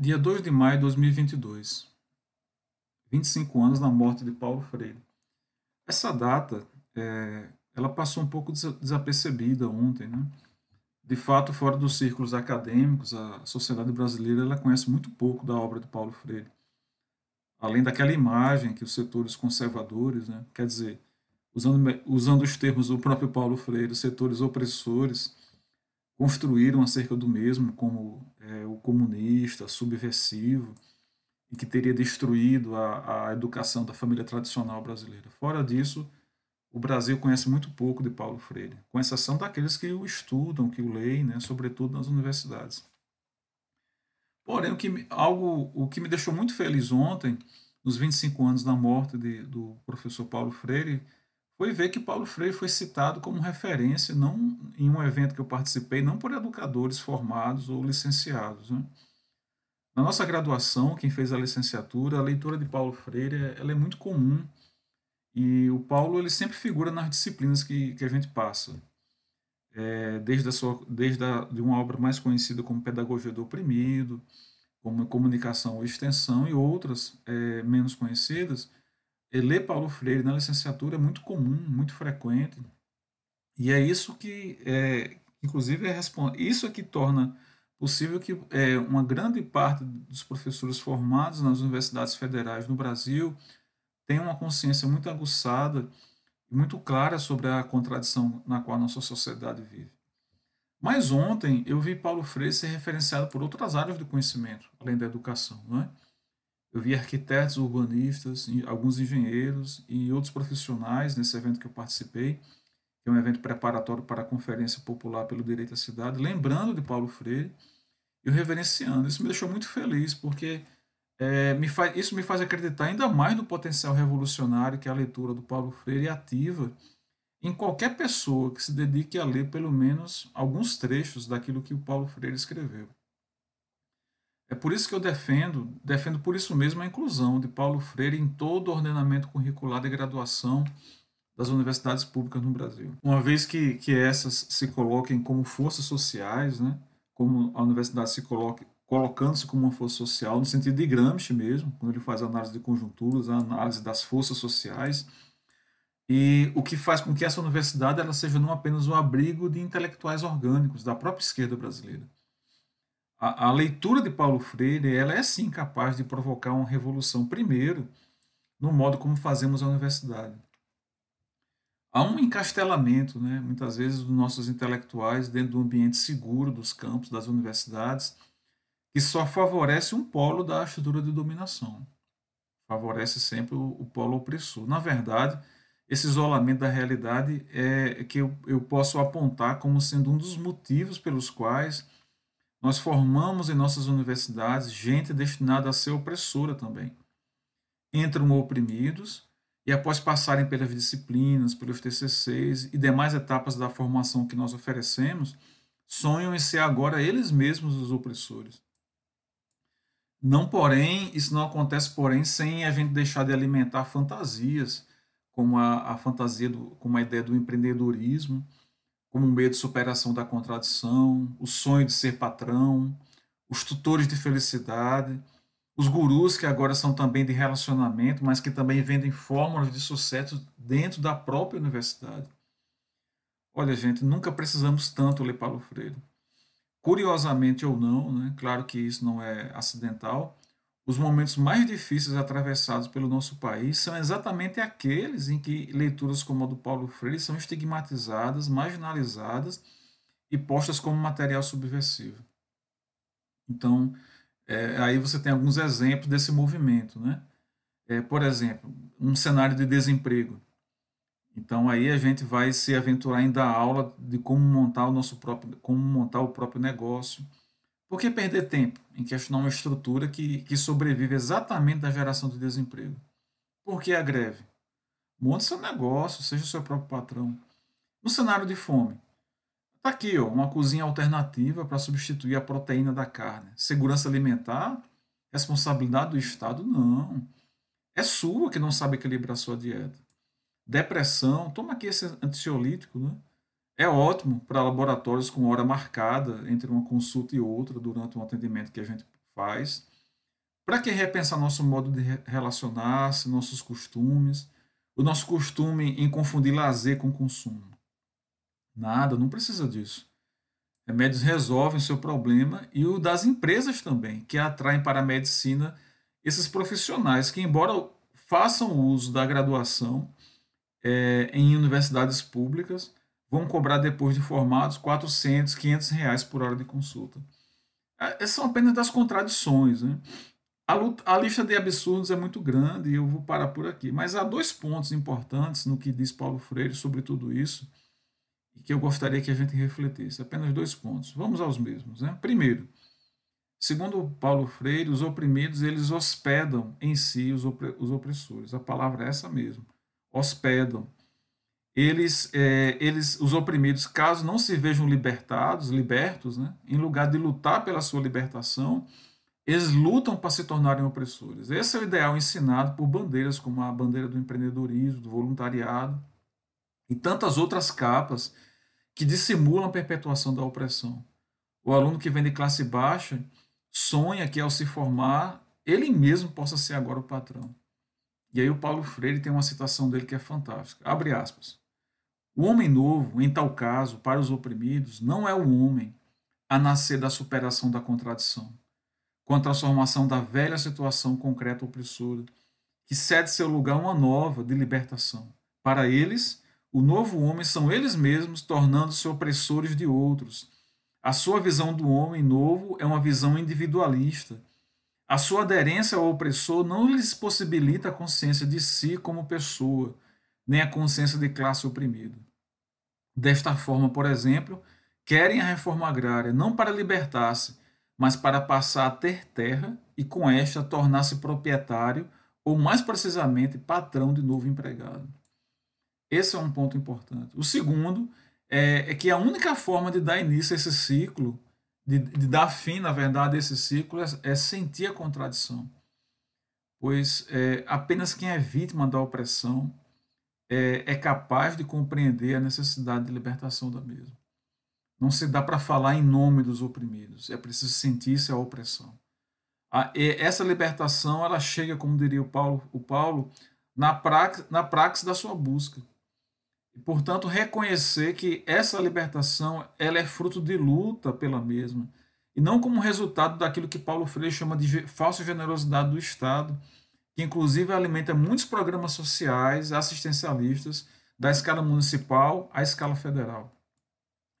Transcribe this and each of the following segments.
Dia 2 de maio de 2022. 25 anos da morte de Paulo Freire. Essa data, é, ela passou um pouco desapercebida ontem, né? De fato, fora dos círculos acadêmicos, a sociedade brasileira ela conhece muito pouco da obra de Paulo Freire. Além daquela imagem que os setores conservadores, né, quer dizer, usando, usando os termos do próprio Paulo Freire, os setores opressores, construíram acerca do mesmo como é, o comunista, subversivo, e que teria destruído a, a educação da família tradicional brasileira. Fora disso, o Brasil conhece muito pouco de Paulo Freire, com exceção daqueles que o estudam, que o leem, né, sobretudo nas universidades. Porém, o que, algo, o que me deixou muito feliz ontem, nos 25 anos da morte de, do professor Paulo Freire, foi ver que Paulo Freire foi citado como referência não em um evento que eu participei, não por educadores formados ou licenciados. Né? Na nossa graduação, quem fez a licenciatura, a leitura de Paulo Freire ela é muito comum e o Paulo ele sempre figura nas disciplinas que, que a gente passa. É, desde a sua, desde a, de uma obra mais conhecida como Pedagogia do Oprimido, como Comunicação ou Extensão e outras é, menos conhecidas, ler Paulo Freire na licenciatura é muito comum, muito frequente, e é isso que, é, inclusive, é isso é que torna possível que é, uma grande parte dos professores formados nas universidades federais no Brasil tenham uma consciência muito aguçada e muito clara sobre a contradição na qual a nossa sociedade vive. Mas ontem eu vi Paulo Freire ser referenciado por outras áreas do conhecimento, além da educação. Não é? Eu vi arquitetos, urbanistas, alguns engenheiros e outros profissionais nesse evento que eu participei, que é um evento preparatório para a Conferência Popular pelo Direito à Cidade, lembrando de Paulo Freire e o reverenciando. Isso me deixou muito feliz, porque é, me faz, isso me faz acreditar ainda mais no potencial revolucionário que a leitura do Paulo Freire ativa em qualquer pessoa que se dedique a ler pelo menos alguns trechos daquilo que o Paulo Freire escreveu. É por isso que eu defendo, defendo por isso mesmo a inclusão de Paulo Freire em todo o ordenamento curricular de graduação das universidades públicas no Brasil. Uma vez que, que essas se coloquem como forças sociais, né, como a universidade se coloque colocando-se como uma força social, no sentido de Gramsci mesmo, quando ele faz a análise de conjunturas, a análise das forças sociais, e o que faz com que essa universidade ela seja não apenas um abrigo de intelectuais orgânicos da própria esquerda brasileira, a, a, leitura de Paulo Freire ela é sim capaz de provocar uma revolução, primeiro, no modo como fazemos a universidade. Há um encastelamento, né, muitas vezes, dos nossos intelectuais dentro do ambiente seguro dos campos, das universidades, que só favorece um polo da estrutura de dominação. Favorece sempre o, o polo opressor. Na verdade, esse isolamento da realidade é que eu, eu posso apontar como sendo um dos motivos pelos quais nós formamos em nossas universidades gente destinada a ser opressora também. Entram oprimidos e, após passarem pelas disciplinas, pelos TCCs e demais etapas da formação que nós oferecemos, sonham em ser agora eles mesmos os opressores. Não, porém, isso não acontece, porém, sem a gente deixar de alimentar fantasias, como a, a fantasia, do, como a ideia do empreendedorismo, como o medo de superação da contradição, o sonho de ser patrão, os tutores de felicidade, os gurus que agora são também de relacionamento, mas que também vendem fórmulas de sucesso dentro da própria universidade. Olha, gente, nunca precisamos tanto ler Paulo Freire. Curiosamente ou não, né, claro que isso não é acidental, os momentos mais difíceis atravessados pelo nosso país são exatamente aqueles em que leituras como a do Paulo Freire são estigmatizadas, marginalizadas e postas como material subversivo. Então, é, aí você tem alguns exemplos desse movimento, né? É, por exemplo, um cenário de desemprego. Então aí a gente vai se aventurar em dar aula de como montar o nosso próprio, como montar o próprio negócio, por que perder tempo em questionar uma estrutura que, que sobrevive exatamente da geração de desemprego? Por que a greve? Monte seu negócio, seja seu próprio patrão. No cenário de fome, está aqui ó, uma cozinha alternativa para substituir a proteína da carne. Segurança alimentar? Responsabilidade do Estado? Não. É sua que não sabe equilibrar sua dieta. Depressão? Toma aqui esse ansiolítico, né? É ótimo para laboratórios com hora marcada entre uma consulta e outra durante um atendimento que a gente faz. Para que repensar nosso modo de relacionar-se, nossos costumes, o nosso costume em confundir lazer com consumo? Nada, não precisa disso. Remédios resolvem o seu problema e o das empresas também, que atraem para a medicina esses profissionais que, embora façam uso da graduação é, em universidades públicas, vão cobrar depois de formados 400, 500 reais por hora de consulta. É, são apenas das contradições. Né? A, luta, a, lista de absurdos é muito grande e eu vou parar por aqui. Mas há dois pontos importantes no que diz Paulo Freire sobre tudo isso e que eu gostaria que a gente refletisse. Apenas dois pontos. Vamos aos mesmos. Né? Primeiro, segundo Paulo Freire, os oprimidos eles hospedam em si os opressores. A palavra é essa mesmo. Hospedam eles, é, eles, os oprimidos, caso não se vejam libertados, libertos, né, em lugar de lutar pela sua libertação, eles lutam para se tornarem opressores. Esse é o ideal ensinado por bandeiras como a bandeira do empreendedorismo, do voluntariado e tantas outras capas que dissimulam a perpetuação da opressão. O aluno que vem de classe baixa sonha que ao se formar, ele mesmo possa ser agora o patrão. E aí o Paulo Freire tem uma citação dele que é fantástica. Abre aspas. O homem novo, em tal caso, para os oprimidos, não é o homem a nascer da superação da contradição, com a transformação da velha situação concreta opressora, que cede seu lugar a uma nova de libertação. Para eles, o novo homem são eles mesmos tornando-se opressores de outros. A sua visão do homem novo é uma visão individualista. A sua aderência ao opressor não lhes possibilita a consciência de si como pessoa, nem a consciência de classe oprimida. Desta forma, por exemplo, querem a reforma agrária não para libertar-se, mas para passar a ter terra e com esta tornar-se proprietário ou, mais precisamente, patrão de novo empregado. Esse é um ponto importante. O segundo é, é que a única forma de dar início a esse ciclo, de, de dar fim, na verdade, a esse ciclo, é, é sentir a contradição. Pois é, apenas quem é vítima da opressão é, é capaz de compreender a necessidade de libertação da mesma. Não se dá para falar em nome dos oprimidos, é preciso sentir-se a opressão. A, essa libertação ela chega, como diria o Paulo, o Paulo na, prax, na praxe da sua busca. E, portanto, reconhecer que essa libertação ela é fruto de luta pela mesma, e não como resultado daquilo que Paulo Freire chama de falsa generosidade do Estado, que inclusive alimenta muitos programas sociais assistencialistas da escala municipal à escala federal.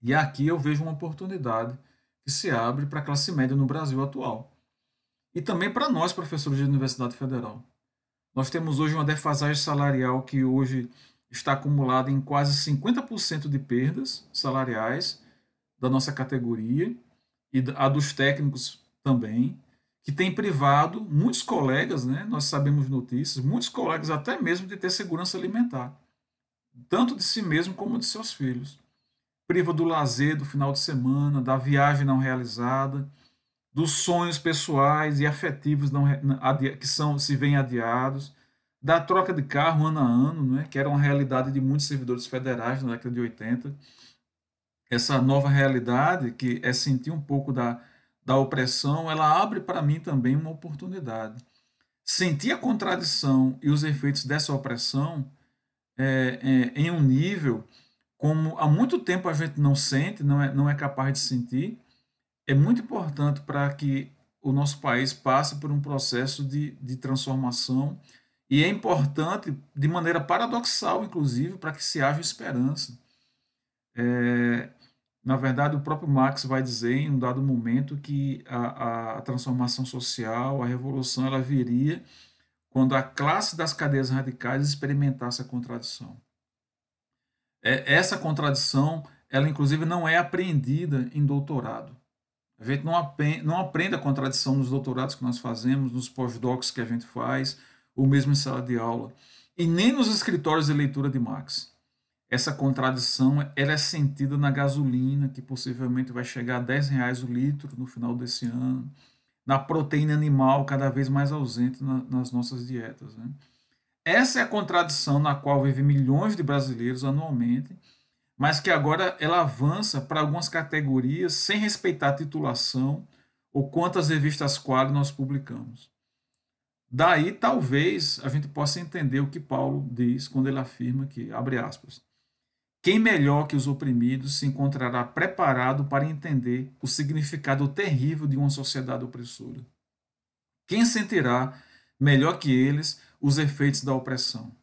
E aqui eu vejo uma oportunidade que se abre para a classe média no Brasil atual. E também para nós, professores de Universidade Federal. Nós temos hoje uma defasagem salarial que hoje está acumulada em quase 50% de perdas salariais da nossa categoria e a dos técnicos também que tem privado muitos colegas, né, nós sabemos notícias, muitos colegas até mesmo de ter segurança alimentar, tanto de si mesmo como de seus filhos. Priva do lazer do final de semana, da viagem não realizada, dos sonhos pessoais e afetivos não, que são se vêm adiados, da troca de carro ano a ano, né, que era uma realidade de muitos servidores federais na década de 80. Essa nova realidade, que é sentir um pouco da da opressão, ela abre para mim também uma oportunidade. Sentir a contradição e os efeitos dessa opressão é, é, em um nível como há muito tempo a gente não sente, não é, não é capaz de sentir, é muito importante para que o nosso país passe por um processo de, de transformação e é importante, de maneira paradoxal, inclusive, para que se haja esperança. É, na verdade, o próprio Marx vai dizer em um dado momento que a, a transformação social, a revolução, ela viria quando a classe das cadeias radicais experimentasse a contradição. É, essa contradição, ela inclusive não é apreendida em doutorado. A gente não não aprende a contradição nos doutorados que nós fazemos, nos pós-docs que a gente faz, ou mesmo em sala de aula, e nem nos escritórios de leitura de Marx essa contradição ela é sentida na gasolina, que possivelmente vai chegar a 10 reais o litro no final desse ano, na proteína animal cada vez mais ausente na, nas nossas dietas. Né? Essa é a contradição na qual vivem milhões de brasileiros anualmente, mas que agora ela avança para algumas categorias sem respeitar a titulação ou quantas revistas quali nós publicamos. Daí, talvez, a gente possa entender o que Paulo diz quando ele afirma que, abre aspas, quem melhor que os oprimidos se encontrará preparado para entender o significado terrível de uma sociedade opressora? Quem sentirá, melhor que eles, os efeitos da opressão?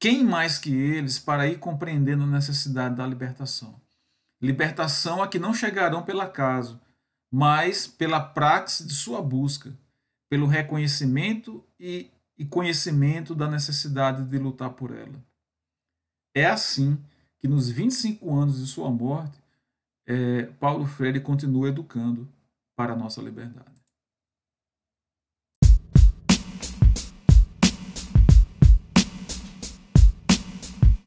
Quem mais que eles para ir compreendendo a necessidade da libertação? Libertação a que não chegarão pelo acaso, mas pela praxe de sua busca, pelo reconhecimento e, e conhecimento da necessidade de lutar por ela. É assim que nos 25 anos de sua morte, é, Paulo Freire continua educando para a nossa liberdade.